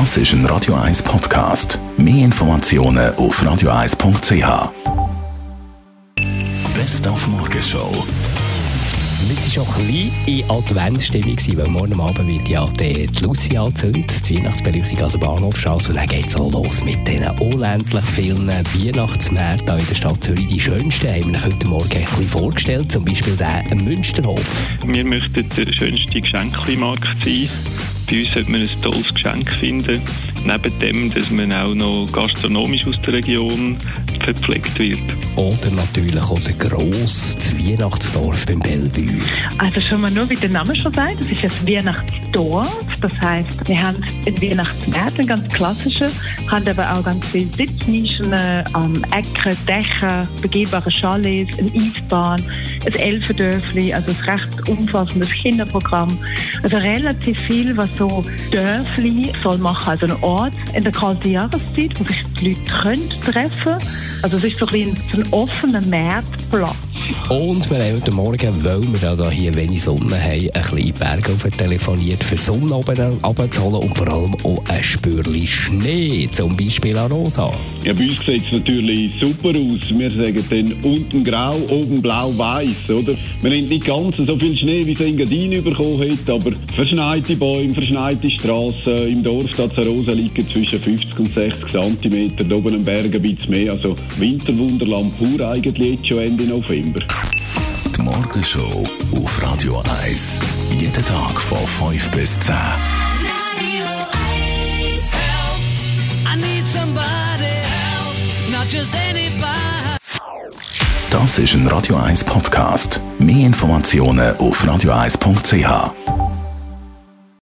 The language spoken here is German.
Das ist ein Radio 1 Podcast. Mehr Informationen auf radio1.ch. Best auf Morgenshow. Wir waren schon ein bisschen in Adventsstimmung, weil morgen Abend wird ja die Lucia angezündet, die Weihnachtsbeleuchtung an der Bahnhofstrasse. Und dann geht es los mit diesen unendlich vielen Weihnachtsmärkten in der Stadt Zürich. Die schönsten haben wir heute Morgen ein bisschen vorgestellt, zum Beispiel den Münsterhof. Wir möchten der schönste Geschenkmarkt sein. Bei uns sollte man ein tolles Geschenk finden. Neben dem, dass man auch noch gastronomisch aus der Region verpflegt wird. Oder natürlich auch der grosse Weihnachtsdorf beim Bellevue. Also schon mal nur, wie der Name schon sagt, das ist ein Weihnachtsdorf. Das heisst, wir haben ein Weihnachtsmarkt, ein ganz klassischer, haben aber auch ganz viele Sitznischen, ähm, Ecken, Dächer, begehbare Chalets, eine Eisbahn, ein Elfendörfli, also ein recht umfassendes Kinderprogramm. Also relativ viel, was so Dörfli soll machen, also ein Ort in der kalten Jahreszeit, wo sich die Leute treffen können. Also es ist so ein, so ein offener Marktplatz. Und wir haben heute Morgen, weil wir hier wenig Sonne haben, ein bisschen Berge telefoniert, für Sonne runterzuholen und vor allem auch ein Spürchen Schnee, zum Beispiel an Rosa. Ja, bei uns sieht es natürlich super aus. Wir sagen dann unten grau, oben blau-weiß, oder? Wir haben nicht ganz so viel Schnee, wie es Engadin bekommen hat, aber verschneite Bäume, verschneite Straßen. Im Dorf Rosa liegen zwischen 50 und 60 cm, oben am Berg ein bisschen mehr. Also Winterwunderland pur eigentlich jetzt schon Ende November. Die Morgenshow auf Radio 1. Jeden Tag von 5 bis 10. Radio 1. Help. I need somebody help. Not just anybody. Das ist ein Radio 1 Podcast. Mehr Informationen auf radio1.ch.